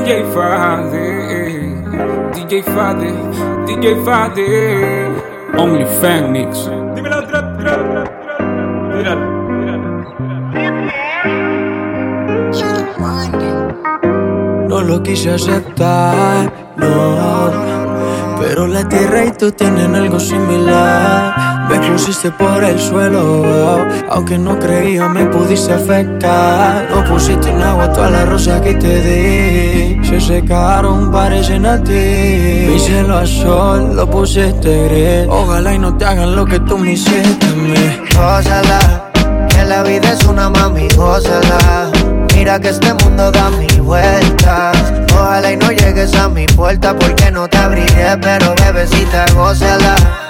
DJ Fade, DJ Fade, DJ Fade. Only Fan Mix. Dímelo, trap, trap, trap. No lo quise aceptar, no pero la tierra y tú tienen algo similar. Me pusiste por el suelo, aunque no creía me pudiste afectar. No pusiste en agua todas las rosas que te di. Se secaron, parecen a ti. Mi cielo a sol, lo pusiste gris. Ojalá y no te hagan lo que tú me hiciste a mí. Gózala, que la vida es una mami, gózala. Mira que este mundo da mil vueltas. Ojalá y no llegues a mi puerta porque no te abriré, pero bebecita, gózala.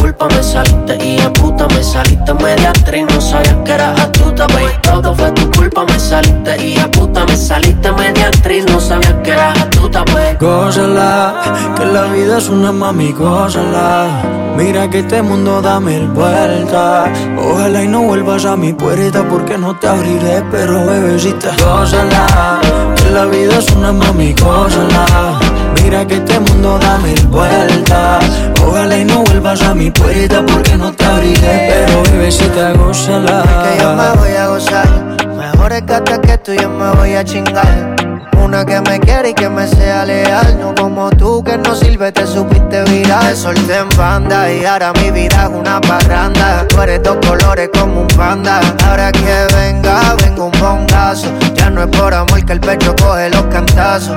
Culpa, me saliste y en puta me saliste media actriz, no sabía que era astuta, baby. Todo fue tu culpa, me saliste y en puta me saliste media actriz, no sabía que era astuta, baby. Gózala, que la vida es una mami, gózala. Mira que este mundo da mil vueltas. Ojalá y no vuelvas a mi puerta porque no te abriré, pero bebecita, gózala. Que la vida es una mami, gózala. Mira que este mundo da mil vueltas. Ojalá y no vuelvas a mi puerta porque no te abriré, pero bebecita, gózala. Que yo me voy a gozar. Mejor es que que tú yo me voy a chingar. Una que me quiere y que me sea leal. No como tú que no sirve, te supiste viral. Te solté en banda y ahora mi vida es una parranda. Tú eres dos colores como un panda. Ahora que venga, vengo un bongazo. Ya no es por amor que el pecho coge los cantazos.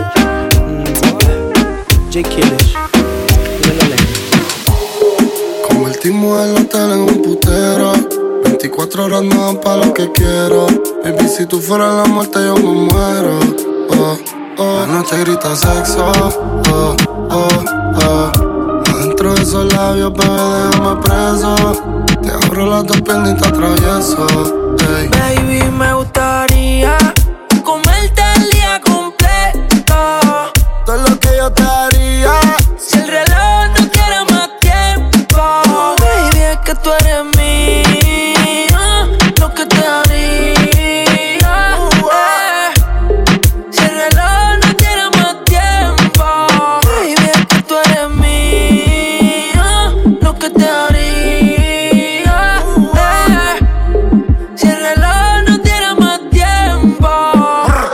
J. Killers. Dímelo, Lenny. Convertimos el hotel en un putero. 24 horas no dan pa' lo que quiero. Baby, si tú fueras la muerte, yo me muero. Oh, oh. La noche grita sexo. Oh, oh, oh. Adentro de esos labios, bebé, déjame preso. Te abro las dos piernas y te atravieso. Ey. Baby, me gustaría tú eres mía. Lo que te haría. eh. Si el reloj no quiere más tiempo, baby, es que tú eres mía. Lo que te haría. eh. Si el reloj no tiene más tiempo.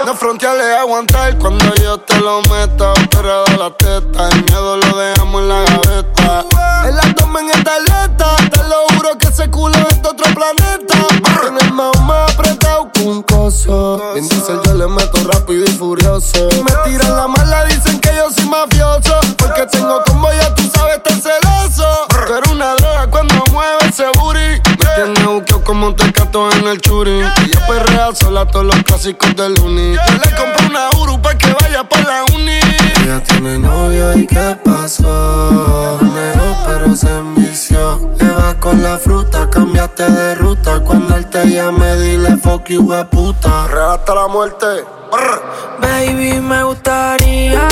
No fronteales aguantar cuando yo te lo meta. Operada la teta, el miedo lo dejamos en la gaveta. El abdomen está alerta, culo es de otro planeta. En el mao más apretado que un coso. En yo le meto rápido y furioso. Me tiran la mala, dicen que yo soy mafioso. Porque tengo como buqueo como un tecato en el churi. Yo perrea sola todos los clásicos del uni. Yo le compré una Uru pa' que vaya pa' la uni. Ella tiene novio y qué pasó. Negó pero se envició. Le vas con la fruta, cambiaste de ruta. Cuando él te llame, dile fuck you, puta. Real hasta la muerte. Brr. Baby, me gustaría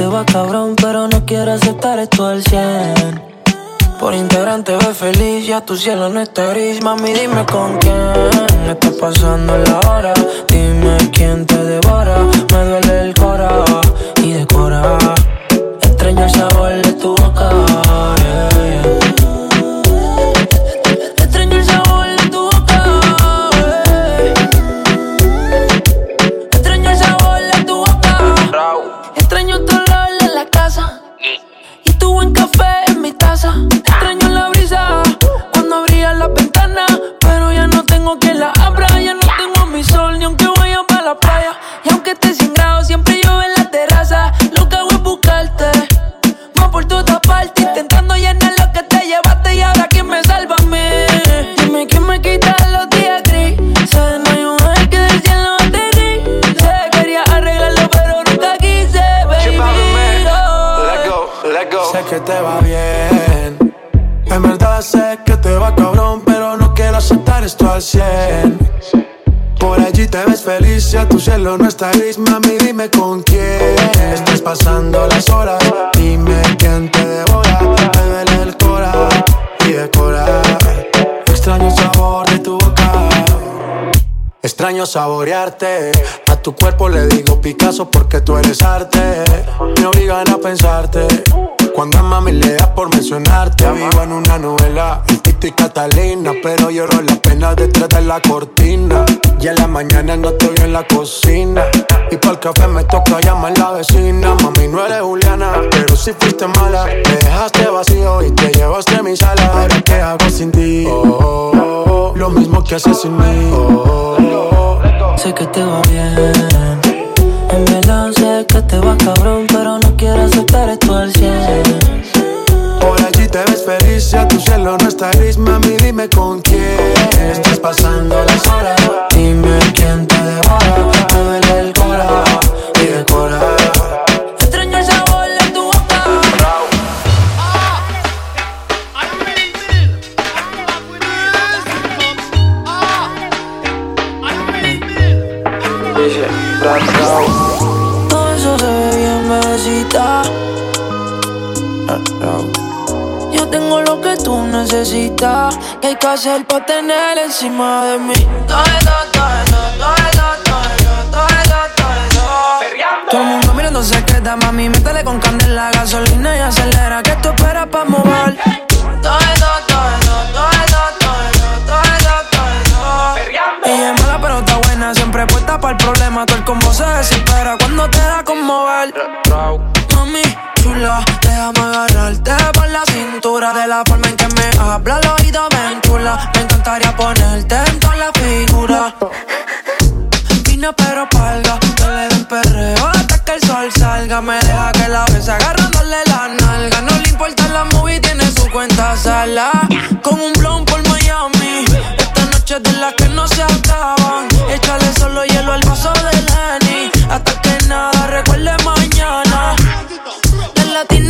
te va cabrón, pero no quiere aceptar esto al 100. Por integrante ve feliz, ya tu cielo no está gris. Mami, dime con quién está pasando la hora. Dime quién te devora Me duele el cora y decora. Extraño el sabor buen café en mi taza. Extraño la brisa cuando abría la ventana, pero ya no tengo quien la abra. Ya no cielo no está gris, mami, dime con quién Estás pasando las horas, dime quién te devora Me duele el cora y decora Extraño el sabor de tu boca. Extraño saborearte. A tu cuerpo le digo Picasso porque tú eres arte. Me obligan a pensarte cuando a mami le da por mencionarte. Vivo en una novela, el Tito y Catalina Pero lloro la pena detrás de la cortina. Y en la mañana no estoy en la cocina. Y para el café me toca llamar la vecina. Mami, no eres Juliana, pero si fuiste mala Me dejaste vacío y te llevaste mi sala. Ahora qué hago sin ti oh, Lo mismo que haces sin mí. Oh, Sé que te va bien en verdad sé que te va cabrón, pero no quiero aceptar esto al cielo. Por allí te ves feliz, ya tu cielo no está gris, mami, dime con quién estás pasando las horas. Dime quién te devora, me duele el cora y decora. Extraño el sabor de tu boca. Dice, tú necesitas. ¿Qué hay que hacer para tener encima de mí? Todo todo todo todo todo todo. Todo el mundo mirando se queda, mami. Métele con candela, gasolina y acelera. Que esto espera para mover. Todo todo De la forma en que me habla, el oído me chula. Me encantaría ponerte en toda la figura. Vine pero palga, que le den perreo hasta que el sol salga. Me deja que la besa agarrándole la nalga. No le importa la movie, tiene su cuenta sala. Con un blon por Miami. Esta noche es de las que no se acaban. Échale solo hielo al vaso de Lenny. Hasta que nada recuerde mañana latina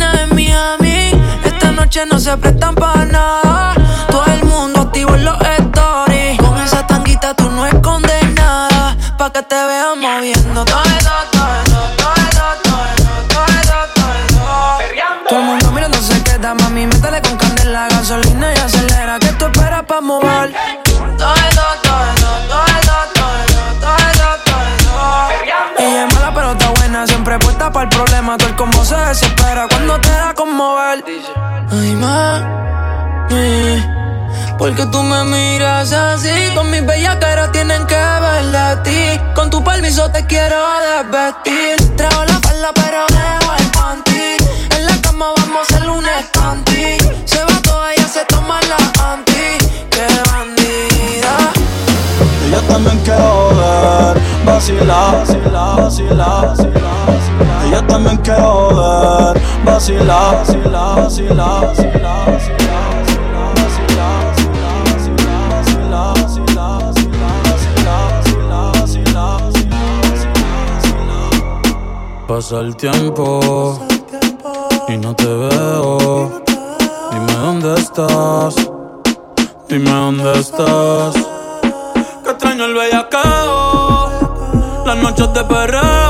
de Miami. No se prestan para nada. Todo el mundo activo en los stories. Con esa tanguita tú no escondes nada. Pa' que te vean moviendo todo mami, porque tú me miras así. Con mis bellas caras tienen que ver de ti. Con tu permiso te quiero desvestir. Traigo la falda, pero dejo el panty. En la cama vamos a hacer un escanti. Se va toda, ella se toma la anti. Qué bandida. Ella también quiero ver, vacilar, vacilar, vacilar, vacilar. Ella también quiero ver vacilar, vacilar, vacilar, vacilar, Pasa el tiempo y no te veo. Dime dónde estás, dime dónde estás. Que extraño el bellacao, las noches de perreo.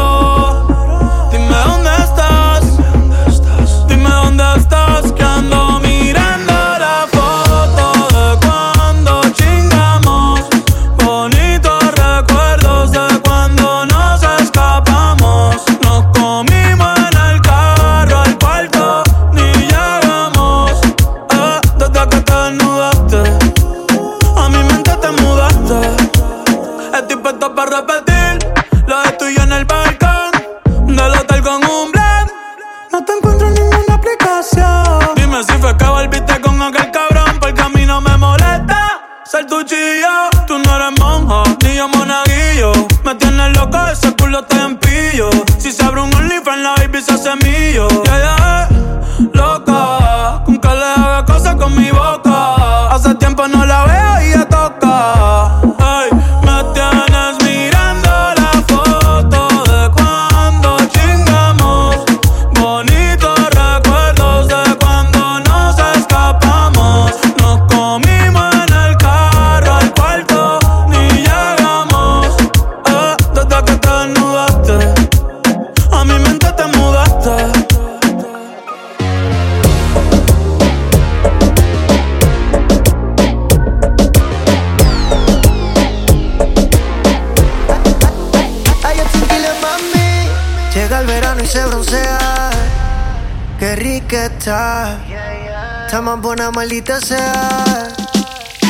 buena, maldita sea.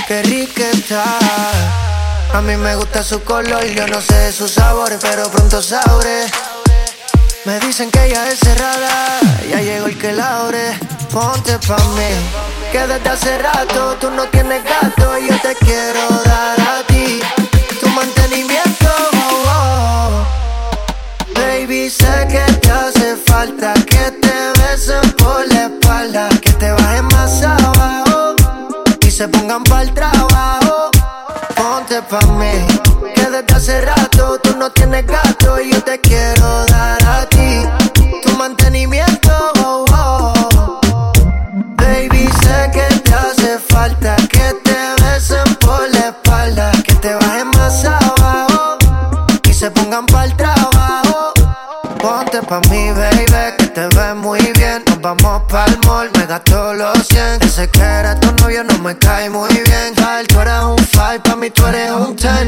Qué rica está. A mí me gusta su color, y yo no sé de sus sabores, pero pronto sabré. Me dicen que ella es cerrada, ya llegó el que la abre. Ponte pa' mí, que desde hace rato tú no tienes gato y yo te quiero dar a ti tu mantenimiento. Baby, sé que te hace falta que te besen por la espalda, que te bajen más abajo y se pongan para el trabajo. Ponte pa' mí, que desde hace rato tú no tienes ganas gastó los 100 Que sé que era tu novio, no me cae muy bien. Kyle, tú eres un five, pa' mí tú eres un ten.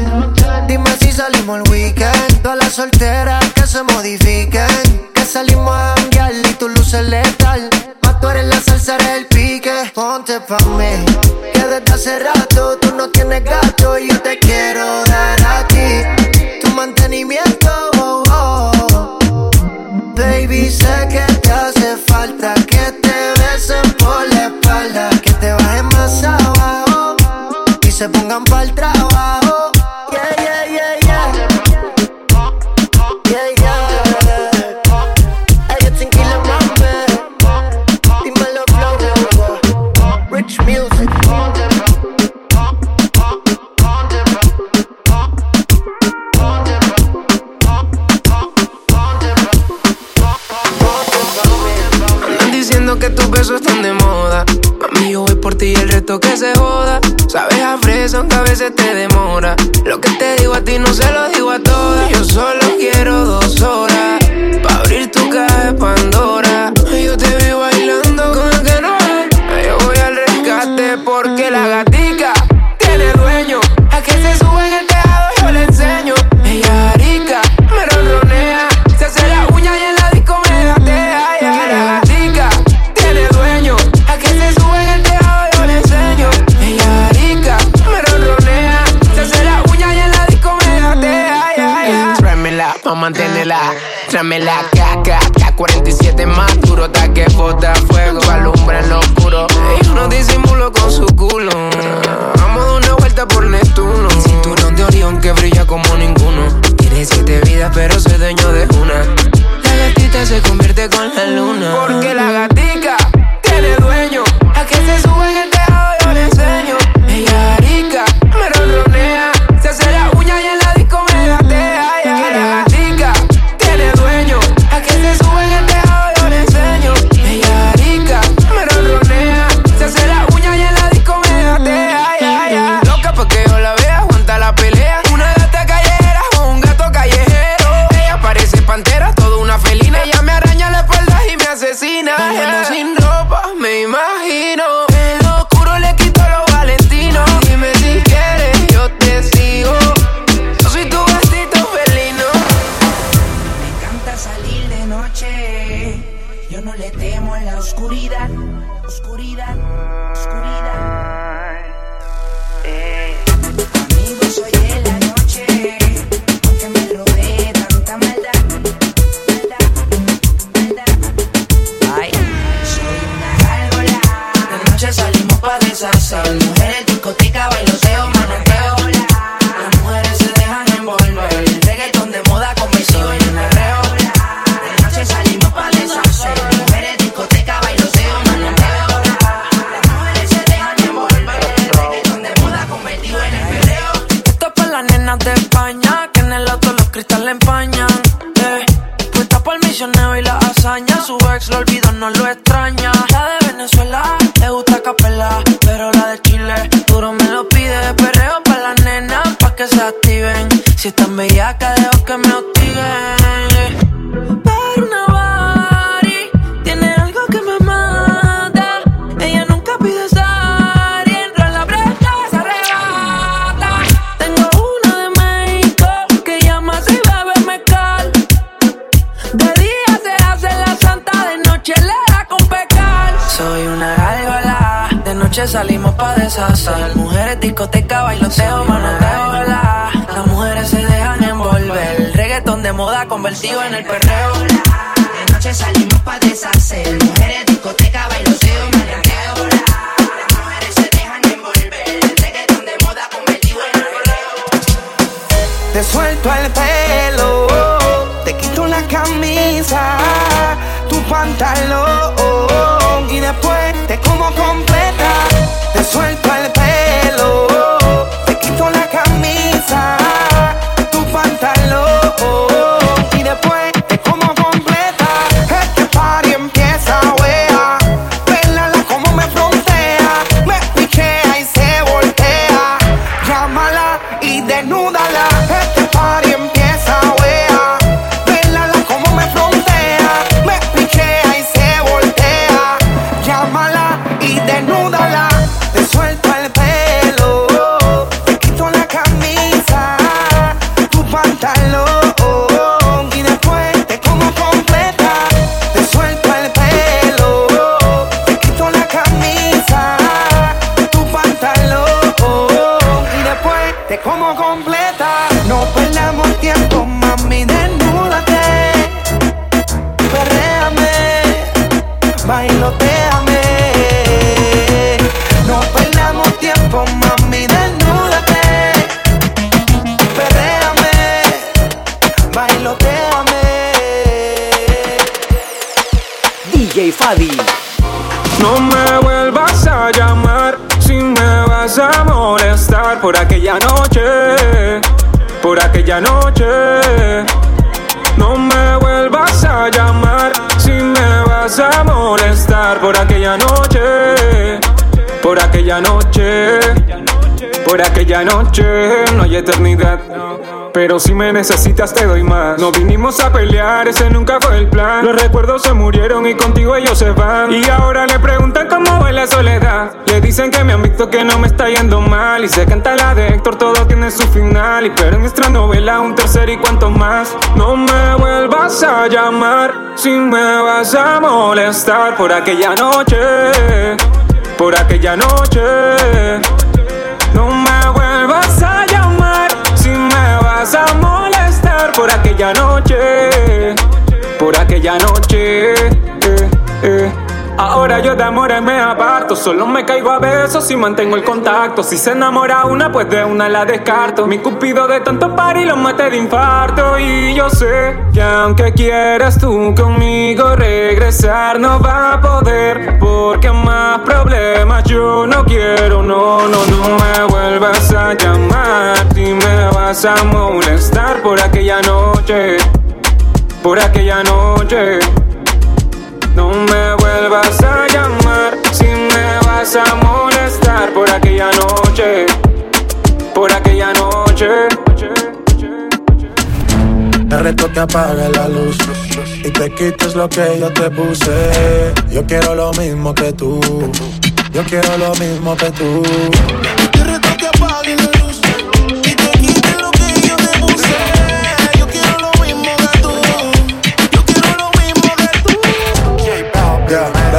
Dime si salimos el weekend. Todas las solteras que se modifiquen. Que salimos a janguear y tu luz es letal. Más tú eres la salsa, eres el pique. Ponte pa' mí Que desde hace rato noche salimos pa' deshacer. Mujeres, discoteca, bailoteo, manoteo, la. Las mujeres se dejan envolver. Reggaetón de moda convertido en el perreo. De noche salimos pa' deshacer. Mujeres, discoteca, bailoteo, manoteo. Las mujeres se dejan envolver. De moda convertido en el perreo. Te suelto el pelo, te quito la camisa, tu pantalón te como completa. Te suelto No me vuelvas a llamar si me vas a molestar por aquella noche, por aquella noche. No me vuelvas a llamar si me vas a molestar por aquella noche, por aquella noche, por aquella noche. No hay eternidad. Pero si me necesitas te doy más. No vinimos a pelear, ese nunca fue el plan. Los recuerdos se murieron y contigo ellos se van. Y ahora le preguntan cómo va la soledad. Le dicen que me han visto que no me está yendo mal. Y se canta la de Héctor, todo tiene su final. Y pero en nuestra novela un tercer y cuanto más. No me vuelvas a llamar Si me vas a molestar. Por aquella noche Por aquella noche por aquella noche, por aquella noche. Ahora yo de amores me aparto, solo me caigo a besos y mantengo el contacto. Si se enamora una, pues de una la descarto. Mi cupido de tanto y lo maté de infarto. Y yo sé que aunque quieras tú conmigo regresar, no va a poder. Porque más problemas yo no quiero, no, no, no me vuelvas a llamar. Si me vas a molestar por aquella noche, por aquella noche. Vas a molestar por aquella noche, por aquella noche. Te reto que apague la luz y te quites lo que yo te puse. Yo quiero lo mismo que tú. Yo quiero lo mismo que tú. Te reto que apague la luz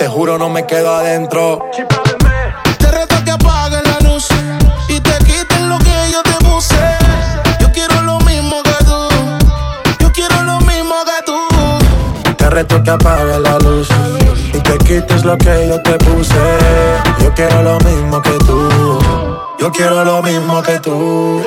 Te juro, no me quedo adentro. Te reto que apagues la luz y te quiten lo que yo te puse. Yo quiero lo mismo que tú. Yo quiero lo mismo que tú. Te reto que apagues la luz y te quites lo que yo te puse. Yo quiero lo mismo que tú. Yo quiero lo mismo que tú.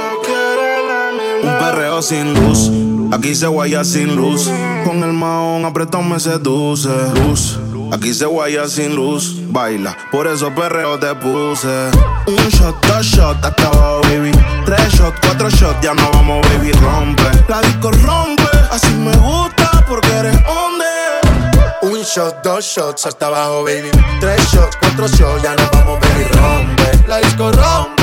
Un perreo sin luz. Aquí se guaya sin luz. Con el maón apretado me seduce. Luz. Aquí se guaya sin luz. Baila. Por eso perreo te puse. Un shot, dos shots, hasta abajo, baby. Tres shots, cuatro shots, ya no vamos, baby. Rompe. La disco rompe. Así me gusta porque eres hombre. Un shot, dos shots hasta abajo, baby. Tres shots, cuatro shots, ya nos vamos, baby. Rompe, la disco rompe.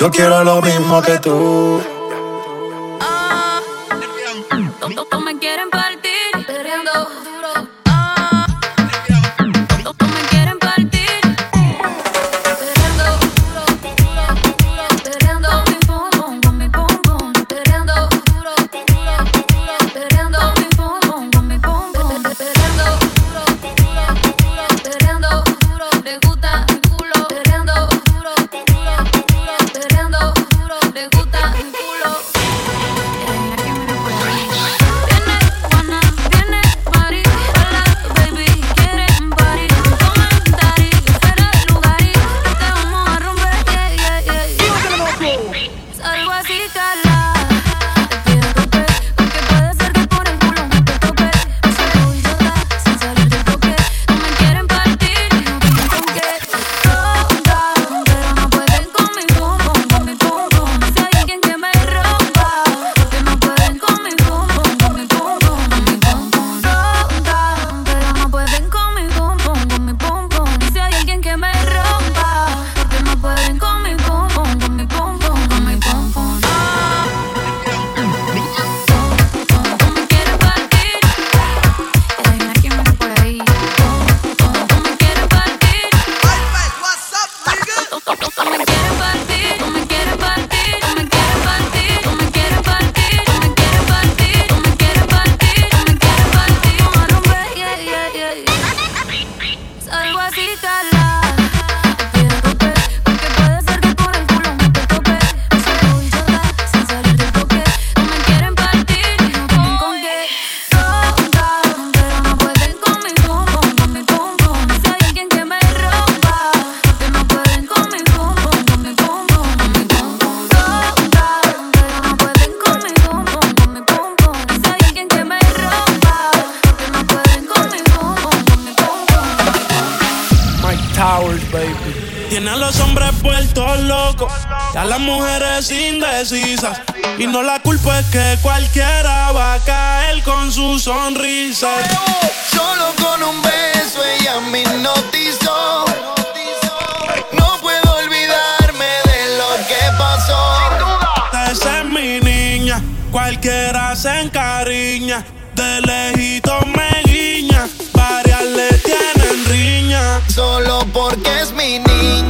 Yo quiero lo mismo que tú. Mujeres indecisas. Y no la culpa es que cualquiera va a caer con su sonrisa. Solo con un beso ella me hipnotizó. No puedo olvidarme de lo que pasó. Esa es mi niña, cualquiera se encariña. De lejito me guiña, varias le tienen riña. Solo porque es mi niña,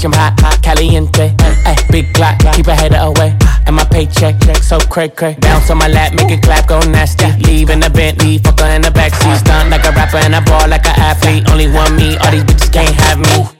Bitch, I'm hot, hot, caliente. Ay, big clock, keep a header away. Ah, and my paycheck, so cray cray. Bounce on my lap, make it clap, go nasty. Leave in the Bentley, fuck her in the backseat. Stunt like a rapper and I ball like an athlete. Only one me, all these bitches can't have me.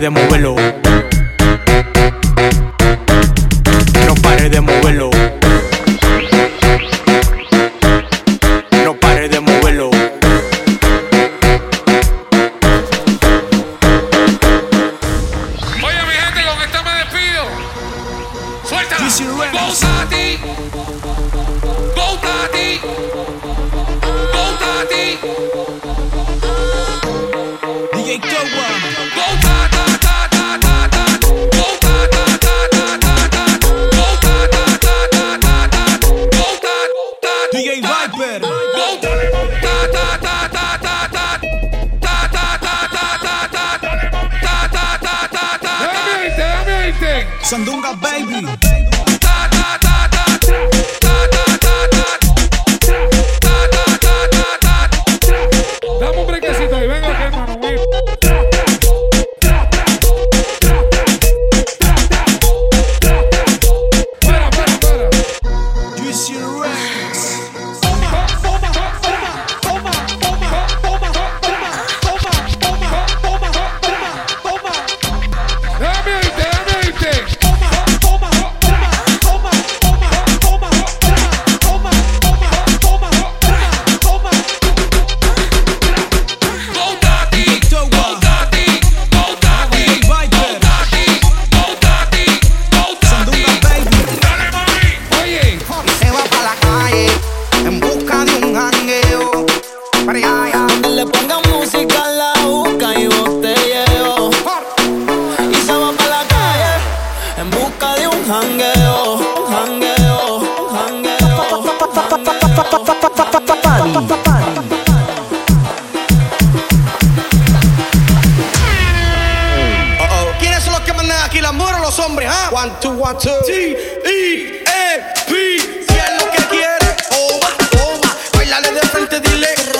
de moverlo. Los hombres? ah? One, two, one, two. T, E, A, P. Si es lo que quiere, toma, toma. Bailale de frente, dile.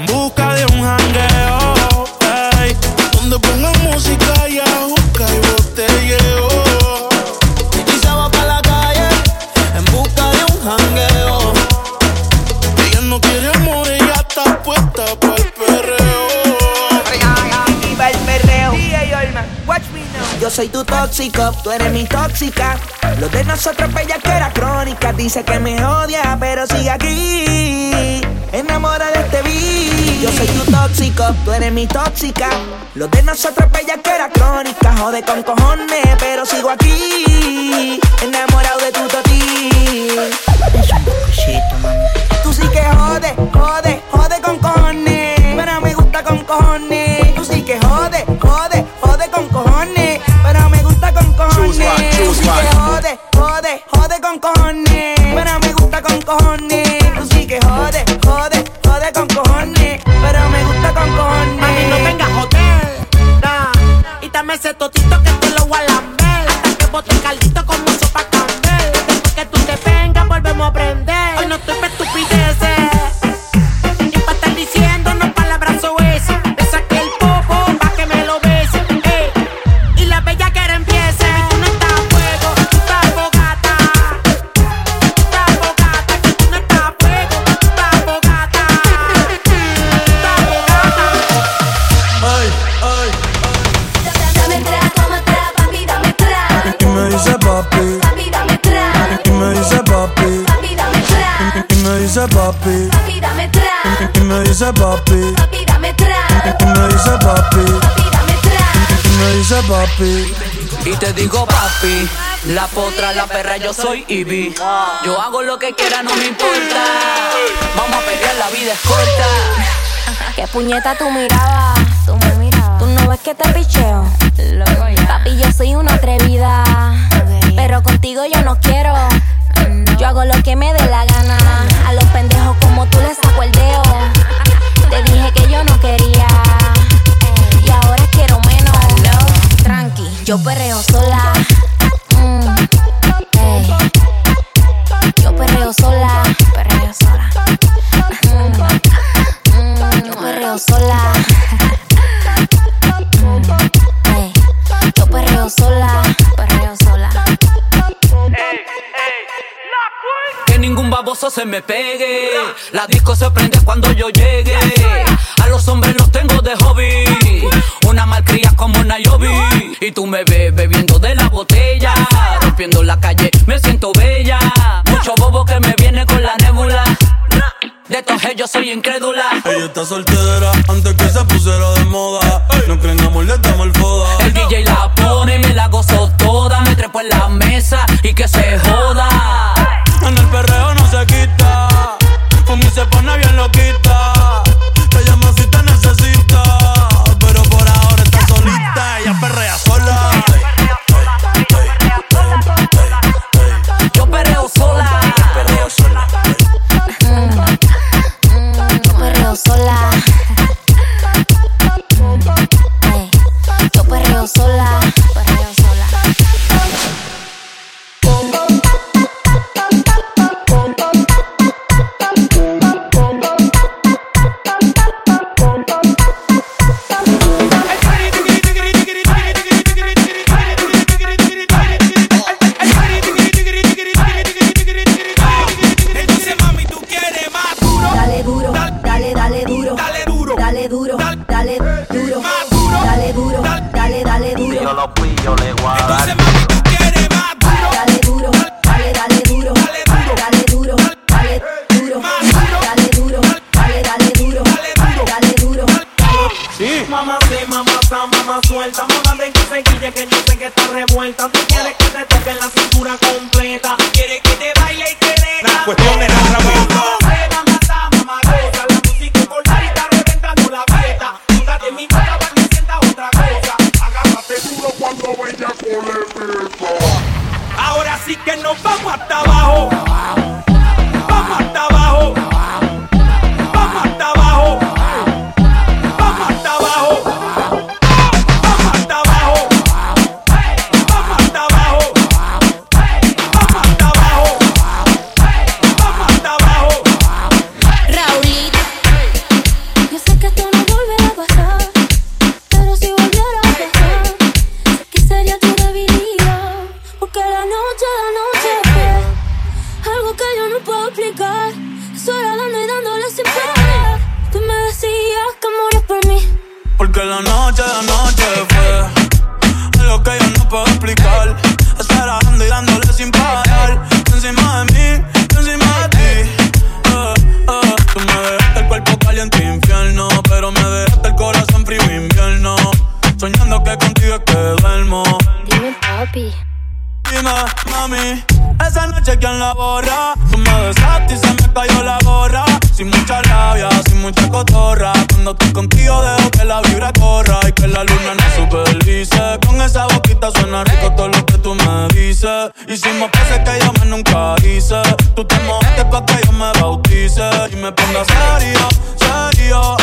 en busca de un jangueo. ey. Donde pongan música y busca y botelleo. Y se va para la calle en busca de un jangueo. Ella no quiere amor, ella está puesta para el perreo. Viva el perreo. Watch me now. Yo soy tu tóxico, tú eres mi tóxica. Lo de nosotros bellaquera crónica. Dice que me odia, pero sigue aquí. Enamora de este beat. Yo soy tu tóxico, tú eres mi tóxica. Lo de nosotros bellaquera crónica. Jode con cojones, pero sigo aquí. Enamorado de tu toti. Dame y me dice papi, Papi, dame atrás. y me dice papi. Y te digo papi, la potra, la perra, yo soy Ivy. Yo hago lo que quiera, no me importa. Vamos a pelear, la vida es corta. ¿Qué puñeta tú mirabas? Tú me mirabas. Tú no ves que te picheo. Papi, yo soy una atrevida. Pero contigo yo no quiero. Yo hago lo que me dé la gana. A los pendejos como tú les saco el dedo. Te dije que yo no quería. Y ahora quiero menos. Tranqui, yo perreo sola. Mm. Yo perreo sola. Perreo sola. Mm, yo perreo sola. Mm. Yo perreo sola. Ningún baboso se me pegue. La disco se prende cuando yo llegue. A los hombres los tengo de hobby. Una malcria como Nayobi. Y tú me ves bebiendo de la botella. Rompiendo la calle, me siento bella. Mucho bobo que me viene con la nébula. De estos yo soy incrédula. Ella está soltera antes que se pusiera de moda. No creen amor, le damos el foda. El DJ la pone, me la gozo toda. Me trepo en la mesa y que se joda. En el perreo suena rico todo lo que tú me dices. Hicimos cosas que yo más nunca hice. Tú te mojaste pa' que yo me bautice y me ponga serio, serio.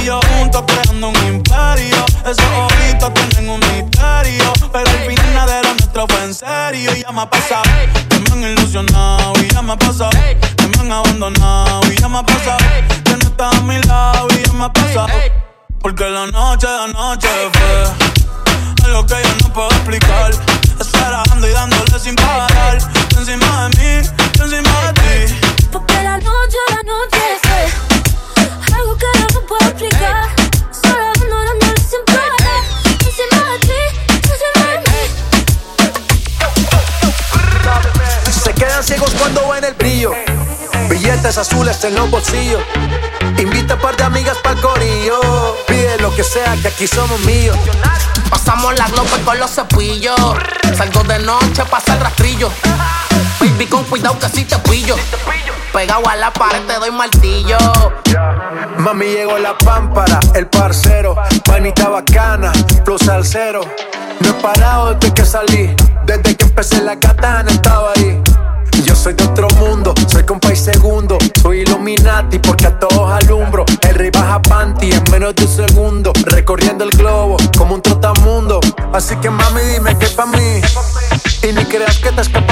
Y yo juntos creando un imperio. Esos ojitos tienen un misterio. Pero al final nada de lo nuestro fue en serio. Y ya me ha. Que me han ilusionado. Y ya me ha pasado. Que me han abandonado. Y ya me ha pasado. Que no estás a mi lado. Y ya me ha. Porque la noche, la noche fue algo que yo no puedo explicar. Estar dando y dándole sin parar. Encima de mí, encima de ti. Porque la noche, la noche fue algo que yo no puedo explicar. Solo dando, dándole sin parar. Encima de ti, encima de mí. Se quedan ciegos cuando ven el brillo. Billetes azules en los bolsillos. Invita a par de amigas pa'l corillo. Pide lo que sea, que aquí somos míos. Pasamos la globe con los cepillos. Salgo de noche, pasa el rastrillo. Baby, con cuidado que si te pillo. Pegado a la pared te doy martillo. Mami llegó la pámpara, el parcero. Panita bacana, plus al cero. No he parado desde que salí. Desde que empecé la katana estaba ahí. Yo soy de otro mundo, soy compa y segundo. Soy Illuminati porque a todos alumbro. El rey baja panty en menos de un segundo. Recorriendo el globo como un. Así que mami, dime que pa' mí. Y ni creas que te escapas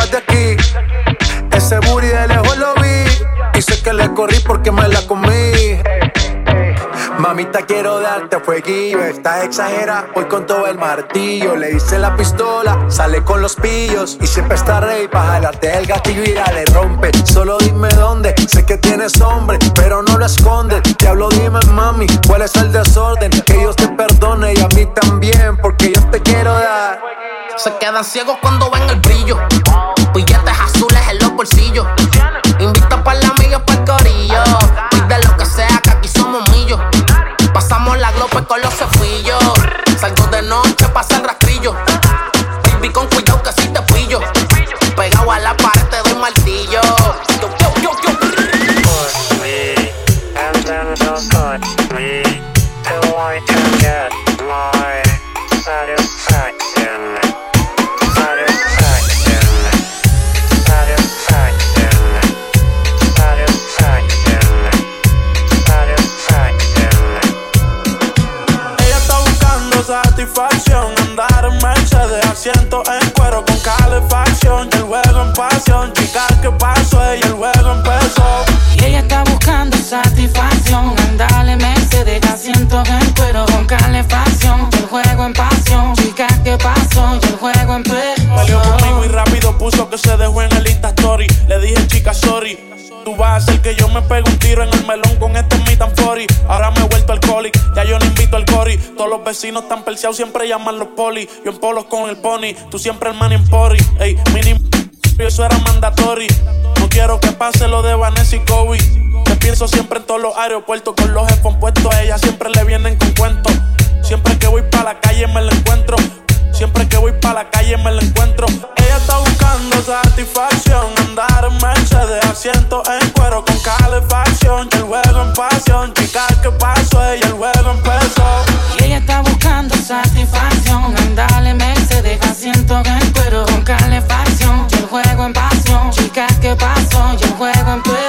Quiero darte fueguillo. Estás exagera, hoy con todo el martillo. Le hice la pistola, sale con los pillos. Y siempre está rey para jalarte el gatillo y le rompe. Solo dime dónde, sé que tienes hombre, pero no lo escondes. Te hablo, dime mami, cuál es el desorden. Que Dios te perdone y a mí también, porque yo te quiero dar. Se quedan ciegos cuando ven el brillo. Billetes azules en los bolsillos. Que se dejó en el Insta Story. Le dije, chica, sorry. Tú vas a hacer que yo me pegue un tiro en el melón con este mi tan 40. Ahora me he vuelto alcohólico Ya yo no invito al cori. Todos los vecinos están perseados, siempre llaman los poli. Yo en polos con el pony, tú siempre el man en pori. Ey, mini eso era mandatory. No quiero que pase lo de Vanessa y Kobe. Te pienso siempre en todos los aeropuertos con los headphones puestos. A ella siempre le vienen con cuentos. Siempre que voy para la calle me la encuentro. Siempre que voy para la calle me la encuentro. Ella está buscando satisfacción. Andar en Mercedes, asiento en cuero con calefacción. Y el juego en pasión. Chica, ¿qué pasó? Ella el juego empezó. Y ella está buscando satisfacción. Andale, Mercedes, asiento en cuero con calefacción. Y el juego en pasión. Chica, ¿qué pasó? Y el juego empezó.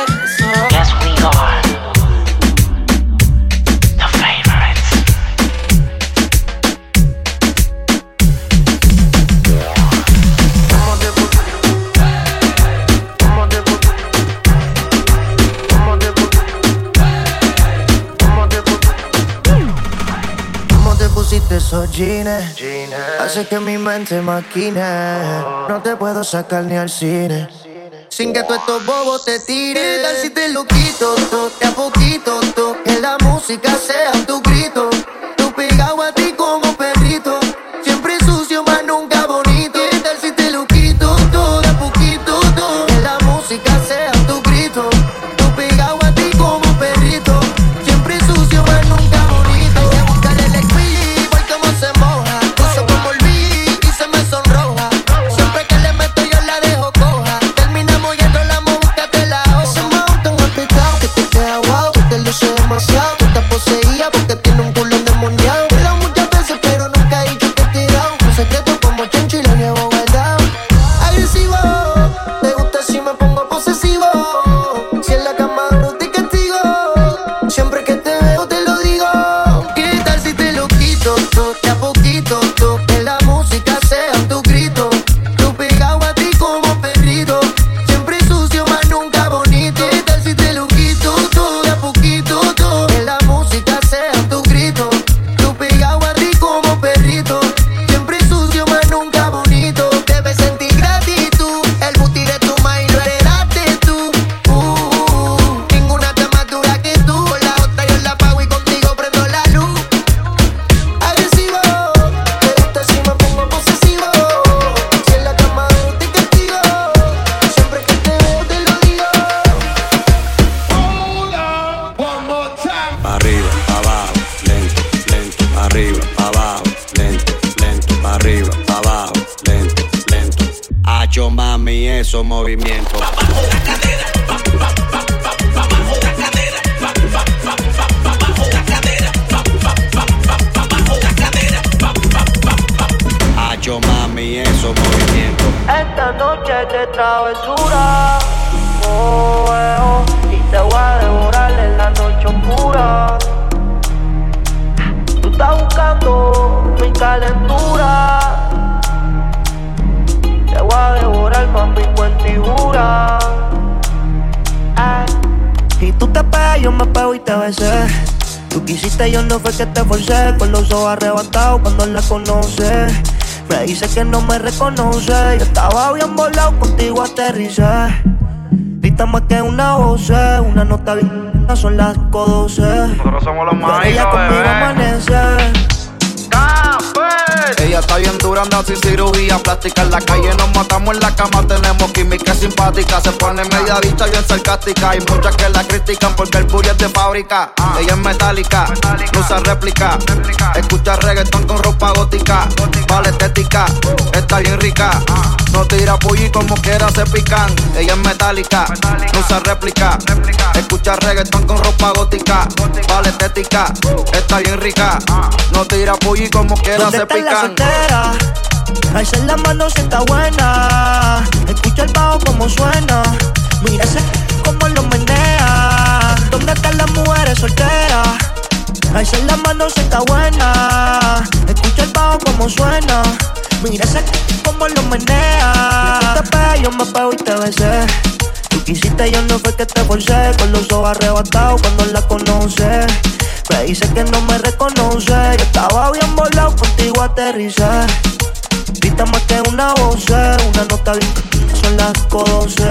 Jeans? Hace que mi mente maquine. No te puedo sacar ni al cine. Sin que tú estos bobos te tiren. ¿Qué tal si te lo quito todo? De a poquito todo. Que la música sea tu grito. Tú pegado a ti como me reconoce. Yo estaba bien volado, contigo aterricé. Grita más que una voz, una nota bien. Son las 12. Nosotros somos los Pero Anda sin cirugía plástica. En la calle nos matamos en la cama, tenemos química simpática. Se pone media vista bien sarcástica. Hay muchas que la critican porque el booty es de fábrica. Ella es metálica, no usa réplica. Escucha reggaetón con ropa gótica. Vale estética, está bien rica. No tira pulli como quiera se pican. Ella es metálica, no usa réplica. Escucha reggaetón con ropa gótica. Vale estética, está bien rica. No tira pulli como quiera ¿Dónde se pican. Alza la mano si está buena. Escucha el bajo como suena. Mira ese como lo menea. ¿Dónde están las mujeres solteras? Alza la mano si está buena. Escucha el bajo como suena. Mira ese como lo menea. Tú te yo me pego y te besé. Tú quisiste, yo no fue que te forcé. Con los ojos arrebatados cuando la conoces. Me dice que no me reconoce. Yo estaba bien volado, contigo aterricé. Grita más que una voz, una nota bien. Son las 12.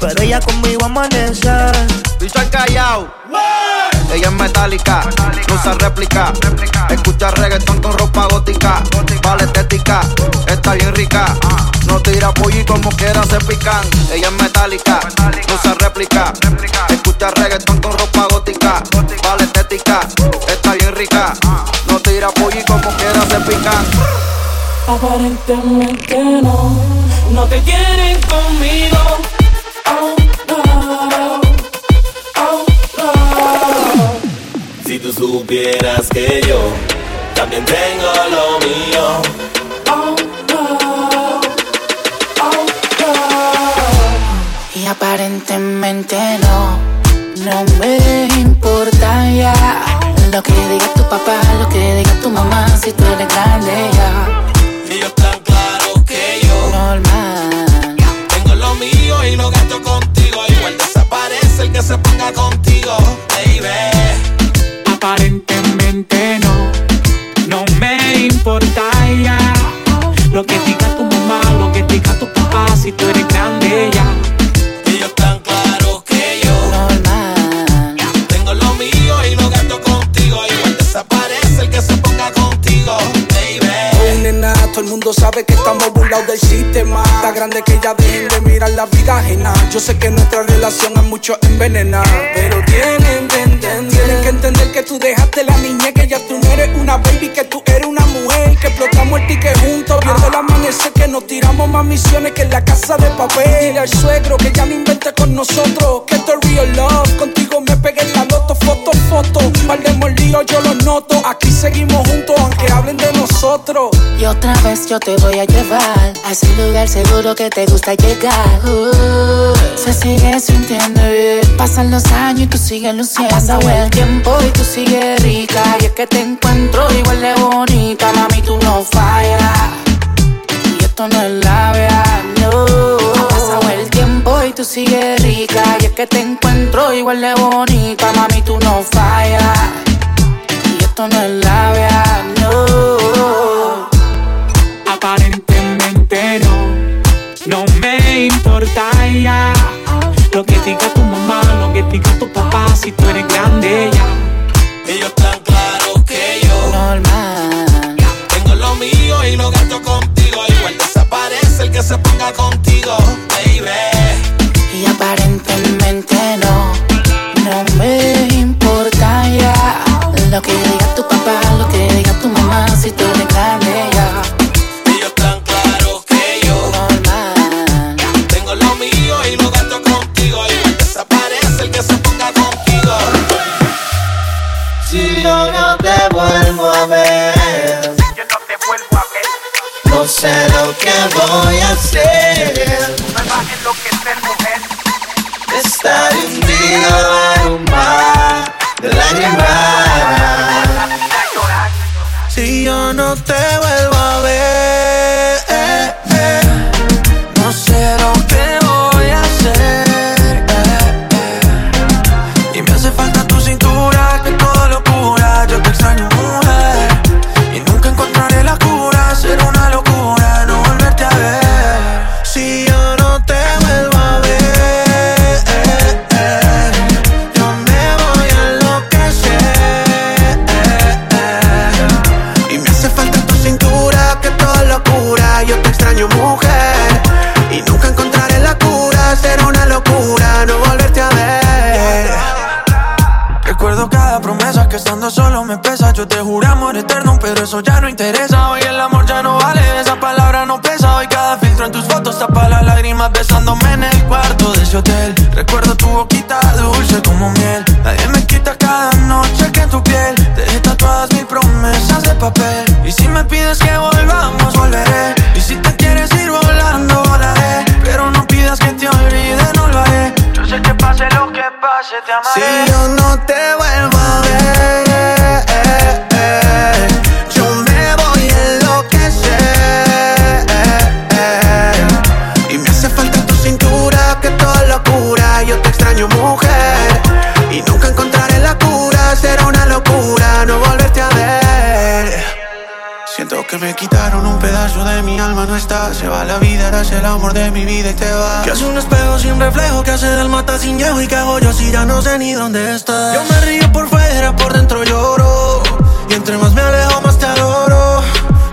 Pero ella conmigo amanece. Piso al callao. Ella es metálica, no usa réplica. Escucha reggaetón con ropa gótica, vale estética, está bien rica. No tira pollo y como quiera se pican. Ella es metálica, no usa réplica. Escucha reggaetón con ropa gótica, vale estética, está bien rica. No tira pollo y como quiera se pican. Aparentemente no, no te quieren conmigo. Oh, tú supieras que yo también tengo lo mío. Oh. Oh, no. Y aparentemente no, no me importa ya Lo que diga tu papá, lo que diga tu mamá Si tú eres grande ya Ellos tan claro que yo Normal tengo lo mío y lo gasto contigo. Igual desaparece el que se ponga contigo, baby. Aparentemente no, no me importa ya Lo que diga tu mamá, lo que diga tu papá Si tú eres grande ya Ellos tan claro que yo Normal tengo lo mío y lo gasto contigo. Igual desaparece el que se ponga contigo, baby. Oh, nena, todo el mundo sabe que estamos burlados del sistema. Está grande que ya dejen de mirar la vida ajena. Yo sé que nuestra relación a muchos envenena. Pero tienen que entender, tienen que entender que tú dejaste ticket juntos, viendo el amanecer, que nos tiramos más misiones que la casa de papel. Dile al suegro que ya no invente con nosotros, que esto es real love. Contigo me pegué en la loto, foto, foto. Par de yo los noto. Aquí seguimos juntos, aunque hablen de nosotros. Y otra vez yo te voy a llevar a ese lugar seguro que te gusta llegar. Uh, se sigue sintiendo bien. Pasan los años y tú sigues luciendo. Pasa el tiempo y tú sigues rica. Y es que te encuentro igual de bonita, mami, tú no fallas. Y esto no es la verdad, no. Ha pasado el tiempo y tú sigues rica. Y es que te encuentro igual de bonita, mami, tú no fallas. Y esto no es la verdad, no. Me importa ya Lo que diga tu mamá, lo que diga tu papá Si tú eres grande ya Ellos tan claro que yo Normal. tengo lo mío y lo gasto contigo. Igual desaparece el que se ponga contigo, baby. Y aparentemente no, no me importa ya. Lo que diga tu papá, lo que diga tu mamá Si tú eres grande sé lo que voy a hacer. Estar hundido en un mar de lágrimas. Si yo no te vuelvo pides que volvamos, volveré. Y si te quieres ir volando, volaré. Pero no pidas que te olvide, no lo haré. Yo sé que pase lo que pase, te amaré. el amor de mi vida y te vas. Que hace un espejo sin reflejo, que hace del mata sin llevo y que hago yo si ya no sé ni dónde estás. Yo me río por fuera, por dentro lloro. Y entre más me alejo, más te adoro.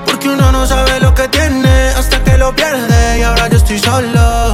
Porque uno no sabe lo que tiene hasta que lo pierde y ahora yo estoy solo.